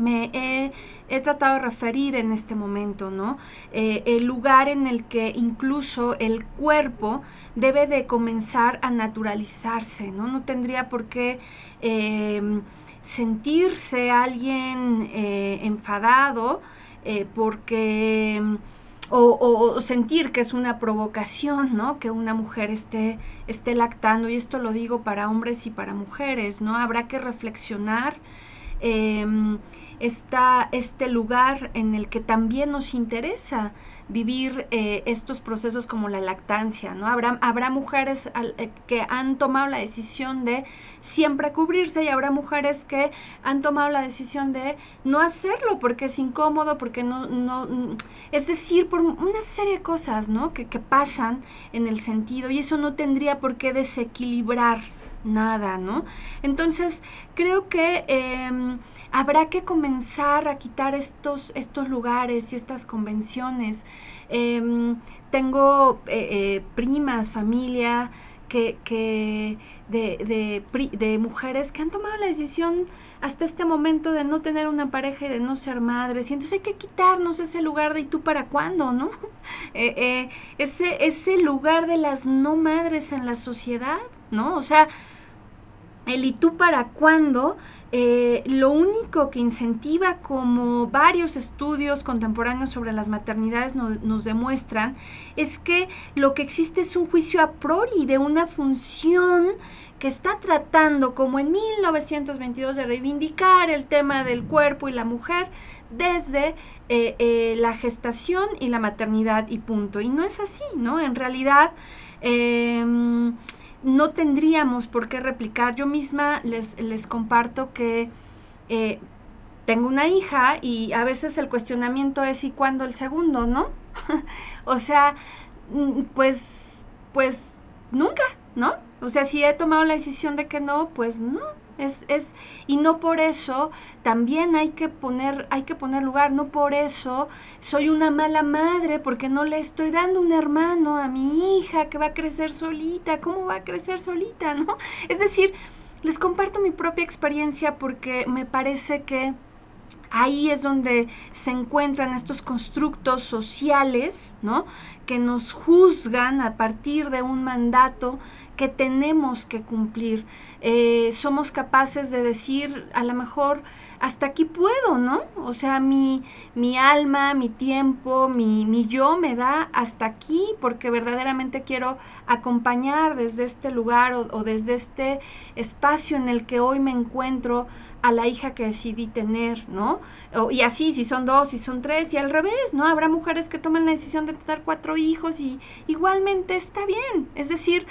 me he, tratado de referir en este momento, ¿no? Eh, el lugar en el que incluso el cuerpo debe de comenzar a naturalizarse, ¿no? No tendría por qué eh, sentirse alguien eh, enfadado eh, porque o sentir que es una provocación, ¿no? Que una mujer esté, esté lactando, y esto lo digo para hombres y para mujeres, ¿no? Habrá que reflexionar em, esta- este lugar en el que también nos interesa vivir eh, estos procesos como la lactancia, ¿no? Habrá, habrá mujeres al- eh, que han tomado la decisión de siempre cubrirse y habrá mujeres que han tomado la decisión de no hacerlo porque es incómodo, porque no, no, mm, es decir, por una serie de cosas, ¿no? Que, que pasan en el sentido y eso no tendría por qué desequilibrar nada, ¿no? Entonces, creo que em, habrá que comenzar a quitar estos, estos lugares y estas convenciones. Em, tengo eh, eh, primas, familia, que, que de, de, mujeres que han tomado la decisión hasta este momento de no tener una pareja y de no ser madres. Y entonces hay que quitarnos ese lugar de ¿y tú para cuándo? ¿no? *laughs* Eh, ese, ese lugar de las no madres en la sociedad, ¿no? O sea, el ¿y tú para cuándo? eh, lo único que incentiva, como varios estudios contemporáneos sobre las maternidades no- nos demuestran, es que lo que existe es un juicio a priori de una función que está tratando, como en 1922, de reivindicar el tema del cuerpo y la mujer desde eh, eh, la gestación y la maternidad y punto. Y no es así, ¿no? En realidad... no tendríamos por qué replicar. Yo misma les, les comparto que eh, tengo una hija y a veces el cuestionamiento es ¿y cuándo el segundo, no? *laughs* o sea, mm, pues, pues nunca, ¿no? O sea, si he tomado la decisión de que no, pues no. Es, es, y no por eso también hay que poner, hay que poner lugar, no por eso soy una mala madre porque no le estoy dando un hermano a mi hija que va a crecer solita, ¿cómo va a crecer solita, *laughs* no? Es decir, les comparto mi propia experiencia porque me parece que ahí es donde se encuentran estos constructos sociales, ¿no? Que nos juzgan a partir de un mandato que tenemos que cumplir. Eh, somos capaces de decir, a lo mejor, hasta aquí puedo, ¿no? O sea, mi, mi alma, mi tiempo, mi, mi yo me da hasta aquí porque verdaderamente quiero acompañar desde este lugar o, desde este espacio en el que hoy me encuentro a la hija que decidí tener, ¿no? Y así, si son dos, si son tres, y al revés, ¿no? Habrá mujeres que toman la decisión de tener cuatro hijos y igualmente está bien. Es decir,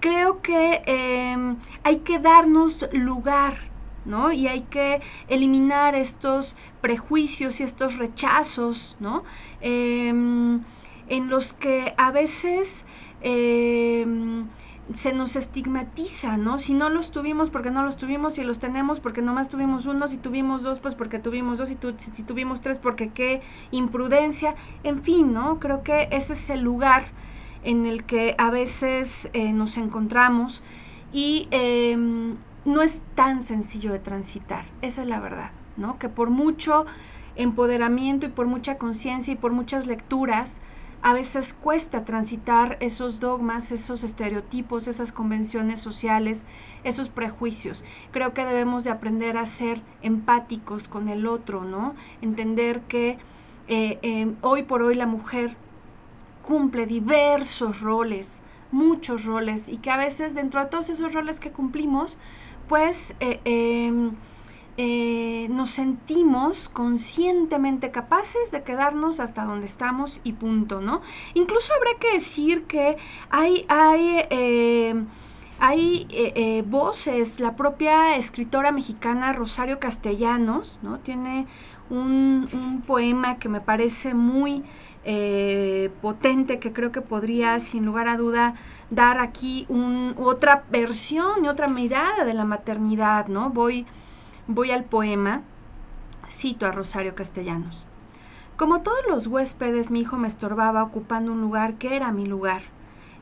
creo que eh, hay que darnos lugar, ¿no? Y hay que eliminar estos prejuicios y estos rechazos, ¿no? Em, en los que a veces em, se nos estigmatiza, ¿no? Si no los tuvimos, porque no los tuvimos, si los tenemos, porque nomás tuvimos uno, si tuvimos dos, pues porque tuvimos dos, tu- si, si tuvimos tres, porque qué imprudencia, en fin, ¿no? Creo que ese es el lugar en el que a veces eh, nos encontramos y em, no es tan sencillo de transitar, esa es la verdad, ¿no? Que por mucho empoderamiento y por mucha conciencia y por muchas lecturas, a veces cuesta transitar esos dogmas, esos estereotipos, esas convenciones sociales, esos prejuicios. Creo que debemos de aprender a ser empáticos con el otro, ¿no? Entender que eh, eh, hoy por hoy la mujer cumple diversos roles, muchos roles, y que a veces dentro de todos esos roles que cumplimos, pues eh, eh, eh, nos sentimos conscientemente capaces de quedarnos hasta donde estamos y punto, ¿no? Incluso habría que decir que hay, hay, eh, hay eh, eh, voces, la propia escritora mexicana Rosario Castellanos, ¿no? Tiene un poema que me parece muy eh, potente, que creo que podría, sin lugar a duda, dar aquí un, otra versión y otra mirada de la maternidad, ¿no? Voy, voy al poema, cito a Rosario Castellanos. Como todos los huéspedes, mi hijo me estorbaba ocupando un lugar que era mi lugar,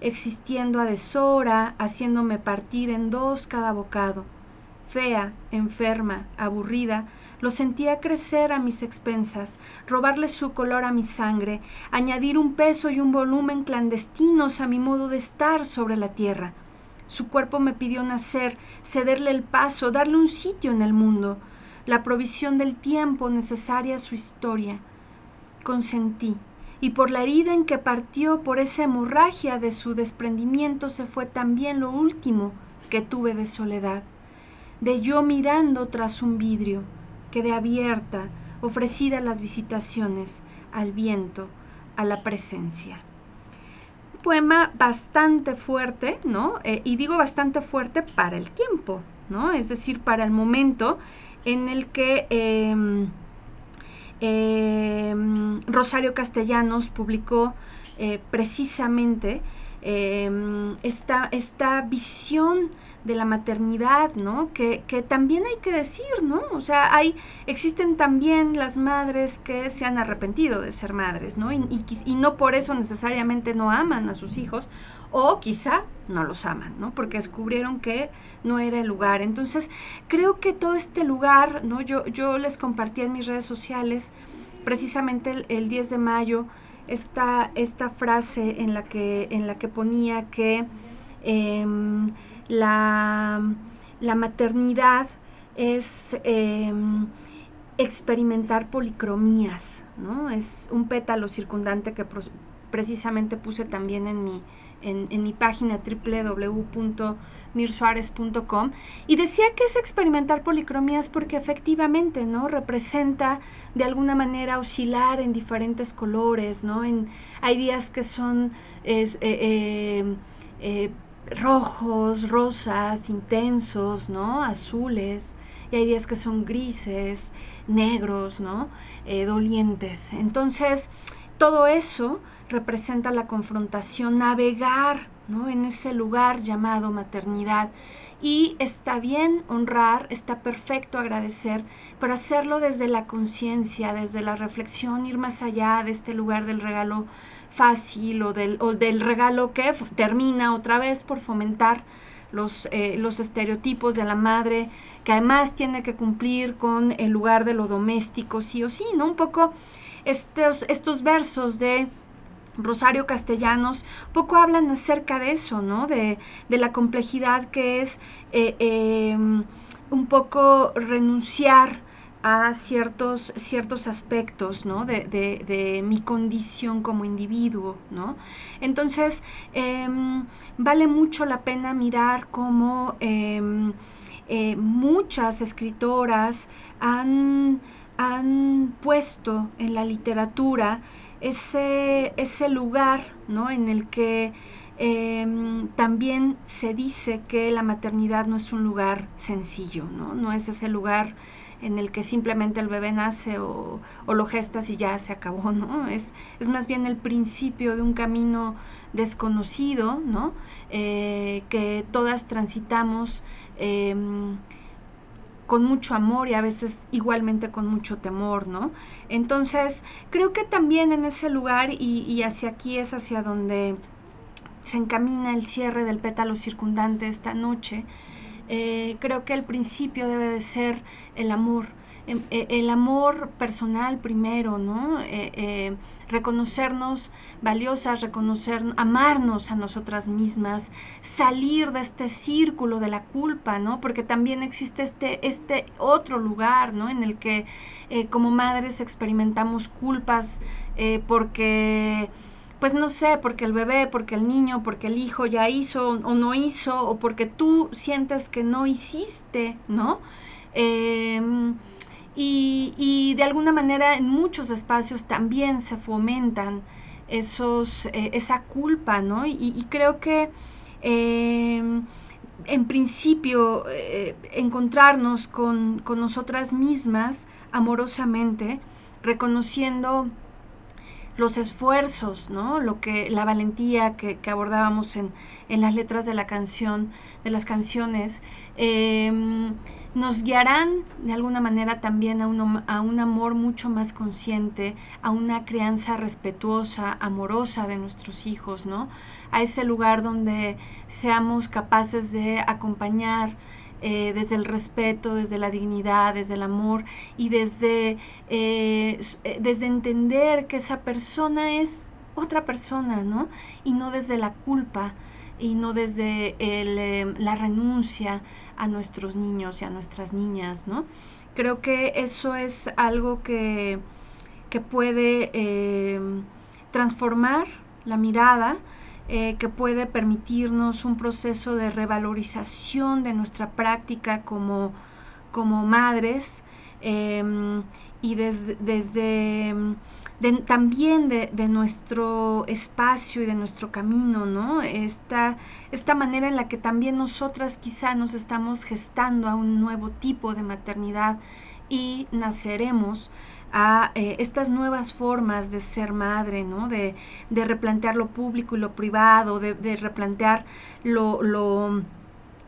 existiendo a deshora, haciéndome partir en dos cada bocado. Fea, enferma, aburrida, lo sentía crecer a mis expensas, robarle su color a mi sangre, añadir un peso y un volumen clandestinos a mi modo de estar sobre la tierra. Su cuerpo me pidió nacer, cederle el paso, darle un sitio en el mundo, la provisión del tiempo necesaria a su historia. Consentí, y por la herida en que partió, por esa hemorragia de su desprendimiento, se fue también lo último que tuve de soledad, de yo mirando tras un vidrio, quedé abierta, ofrecida a las visitaciones, al viento, a la presencia Un poema bastante fuerte, ¿no? Eh, y digo bastante fuerte para el tiempo, ¿no? Es decir, para el momento en el que eh, eh, Rosario Castellanos publicó eh, precisamente eh, esta, esta visión de la maternidad, ¿no? Que, que, también hay que decir, ¿no? O sea, hay, existen también las madres que se han arrepentido de ser madres, ¿no? Y, y, no por eso necesariamente no aman a sus hijos, o quizá no los aman, ¿no? Porque descubrieron que no era el lugar. Entonces, creo que todo este lugar, ¿no? Yo, yo les compartí en mis redes sociales, precisamente el, el 10 de mayo, esta, esta frase en la que, en la que ponía que eh, la, la, maternidad es em, experimentar policromías, ¿no? Es un pétalo circundante que precisamente puse también en mi, en, mi página www.mirsuárez.com y decía que es experimentar policromías porque efectivamente, ¿no? Representa de alguna manera oscilar en diferentes colores, ¿no? En, hay días que son eh, eh, eh, rojos, rosas, intensos, ¿no? Azules. Y hay días que son grises, negros, ¿no? Eh, dolientes. Entonces, todo eso representa la confrontación, navegar, ¿no? En ese lugar llamado maternidad. Y está bien honrar, está perfecto agradecer, pero hacerlo desde la conciencia, desde la reflexión, ir más allá de este lugar del regalo fácil o del, o del regalo que termina otra vez por fomentar los, eh, los estereotipos de la madre, que además tiene que cumplir con el lugar de lo doméstico, sí o sí, ¿no? Un poco estos, estos versos de Rosario Castellanos poco hablan acerca de eso, ¿no? De, de la complejidad que es eh, eh, un poco renunciar a ciertos, ciertos aspectos, ¿no? De, de- mi condición como individuo, ¿no? Entonces, em, vale mucho la pena mirar cómo em, eh, muchas escritoras han, han puesto en la literatura ese, ese lugar ¿no? en el que em, también se dice que la maternidad no es un lugar sencillo, ¿no? no es ese lugar en el que simplemente el bebé nace o, lo gestas y ya se acabó, *laughs* ¿no? Es, es más bien el principio de un camino desconocido, ¿no? Eh, que todas transitamos em, con mucho amor y a veces igualmente con mucho temor, ¿no? Entonces, creo que también en ese lugar y, y hacia aquí es hacia donde se encamina el cierre del pétalo circundante esta noche, eh, creo que el principio debe de ser el amor. em, eh, El amor personal primero, ¿no? Eh, eh, reconocernos valiosas, reconocer, amarnos a nosotras mismas, salir de este círculo de la culpa, ¿no? Porque también existe este, este otro lugar, ¿no? En el que eh, como madres experimentamos culpas eh, porque pues no sé, porque el bebé, porque el niño, porque el hijo ya hizo o no hizo, o porque tú sientes que no hiciste, ¿no? Em, y, y de alguna manera en muchos espacios también se fomentan esos, eh, esa culpa, ¿no? Y, creo que em, en principio eh, encontrarnos con, con nosotras mismas amorosamente, reconociendo los esfuerzos, ¿no? Lo que, la valentía que, que abordábamos en, en las letras de la canción, de las canciones, em, nos guiarán de alguna manera también a un, a un amor mucho más consciente, a una crianza respetuosa, amorosa de nuestros hijos, ¿no? A ese lugar donde seamos capaces de acompañar eh, desde el respeto, desde la dignidad, desde el amor y desde, eh, eh, desde entender que esa persona es otra persona, ¿no? Y no desde la culpa y no desde eh, la renuncia a nuestros niños y a nuestras niñas, ¿no? Creo que eso es algo que, que puede eh, transformar la mirada, eh, que puede permitirnos un proceso de revalorización de nuestra práctica como, como madres em, y des- desde em, de- también de, nuestro espacio y de nuestro camino, ¿no? Esta, esta manera en la que también nosotras quizá nos estamos gestando a un nuevo tipo de maternidad y naceremos a eh, estas nuevas formas de ser madre, ¿no? De, de replantear lo público y lo privado, de, de replantear lo, lo,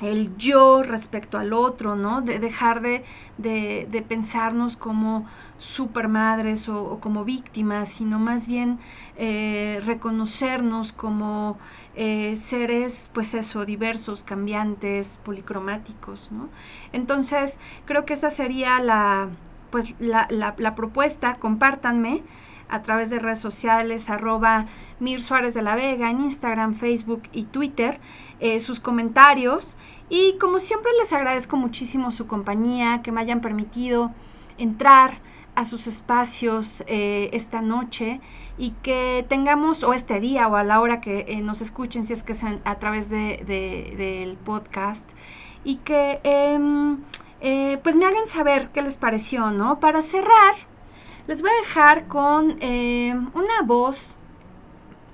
el yo respecto al otro, ¿no? De dejar de, de, de pensarnos como supermadres o, o como víctimas, sino más bien eh, reconocernos como eh, seres, pues eso, diversos, cambiantes, policromáticos, ¿no? Entonces, creo que esa sería la, pues la, la, la propuesta, compártanme a través de redes sociales, arroba Mir Suárez de la Vega, en Instagram, Facebook y Twitter, eh, sus comentarios. Y como siempre les agradezco muchísimo su compañía, que me hayan permitido entrar a sus espacios eh, esta noche y que tengamos, o este día, o a la hora que eh, nos escuchen, si es que es a, través de, de- del podcast, y que em, pues me hagan saber qué les pareció, ¿no? Para cerrar, les voy a dejar con em, una voz,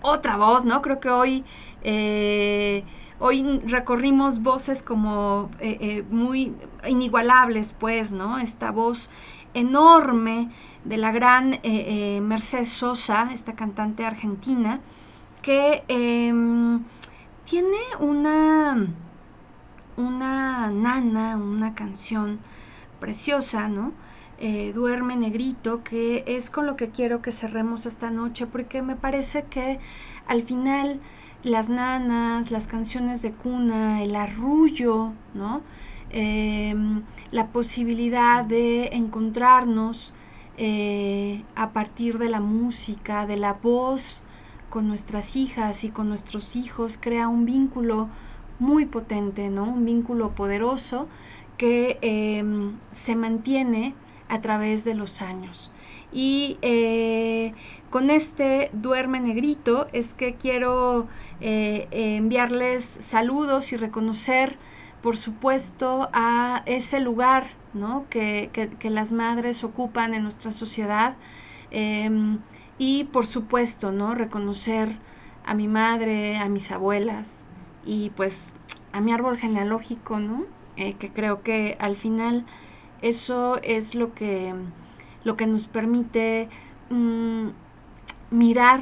otra voz, ¿no? Creo que hoy... eh, Hoy recorrimos voces como eh, eh, muy inigualables, pues, ¿no? Esta voz enorme de la gran eh, eh, Mercedes Sosa, esta cantante argentina, que em, tiene una, una nana, una canción preciosa, ¿no? Eh, Duerme Negrito, que es con lo que quiero que cerremos esta noche, porque me parece que al final las nanas, las canciones de cuna, el arrullo, ¿no? Em, la posibilidad de encontrarnos eh, a partir de la música, de la voz con nuestras hijas y con nuestros hijos, crea un vínculo muy potente, ¿no? Un vínculo poderoso que em, se mantiene a través de los años. Y eh, con este Duerme Negrito es que quiero eh, enviarles saludos y reconocer, por supuesto, a ese lugar ¿no? que, que- que las madres ocupan en nuestra sociedad. Em, y por supuesto, ¿no? Reconocer a mi madre, a mis abuelas y pues a mi árbol genealógico, ¿no? Eh, que creo que al final eso es lo que, lo que nos permite mm, mirar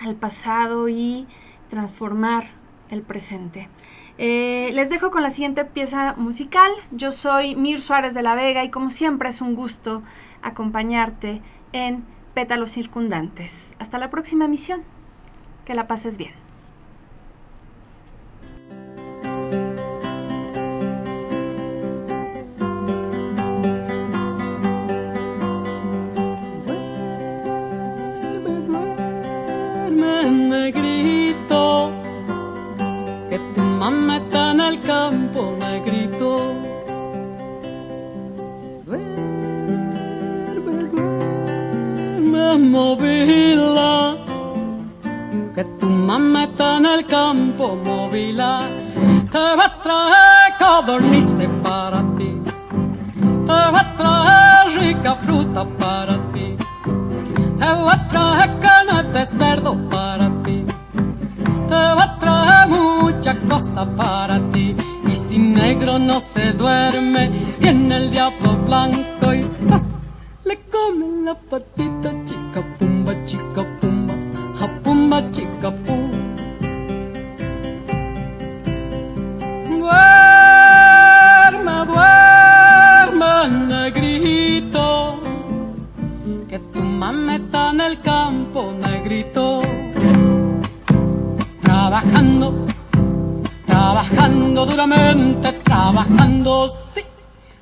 al pasado y transformar el presente. Eh, les dejo con la siguiente pieza musical. Yo soy Mir Suárez de la Vega y como siempre es un gusto acompañarte en Pétalos Circundantes. Hasta la próxima emisión. Que la pases bien. Movila, que tu mamá está en el campo movila. Te va a traer codornices para ti, te va a traer rica fruta para ti. Te voy a traer carne de cerdo para ti. Te voy a traer muchas cosas para ti. Y si negro no se duerme, viene el diablo blanco y ¡zas! le come la patita chica pumba, chica pumba, a pumba, chica pum. Duerme, duerme, negrito que tu mamá está en el campo negrito. Trabajando trabajando duramente trabajando sí.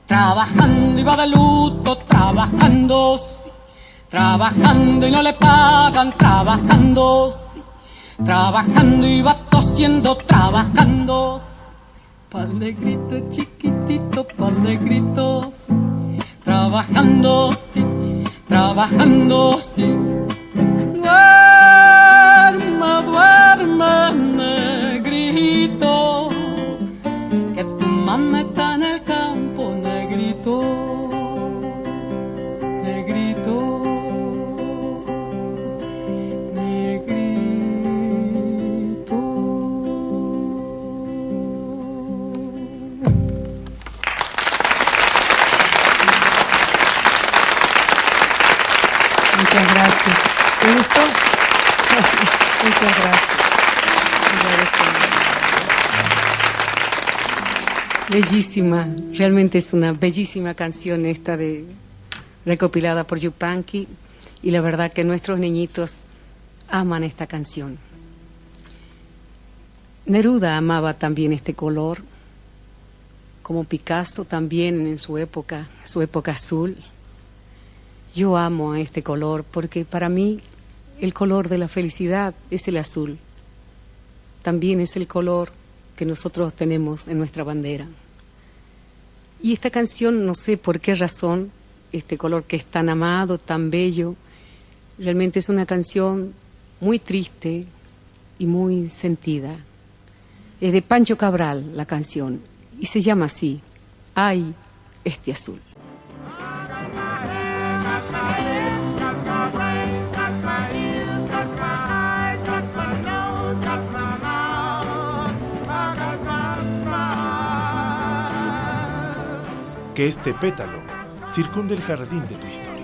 Trabajando y va de luto trabajando sí trabajando y no le pagan trabajando sí trabajando y va tosiendo trabajando sí. pa'l negrito chiquitito pa'l negrito sí. trabajando sí trabajando sí. Duerma, duerma, Bellísima, realmente es una bellísima canción esta de recopilada por Yupanqui y la verdad que nuestros niñitos aman esta canción. Neruda amaba también este color, como Picasso también en su época, su época azul. Yo amo a este color porque para mí el color de la felicidad es el azul. También es el color que nosotros tenemos en nuestra bandera. Y esta canción, no sé por qué razón, este color que es tan amado, tan bello, realmente es una canción muy triste y muy sentida. Es de Pancho Cabral la canción y se llama así, Ay, este azul. Que este pétalo circunde el jardín de tu historia.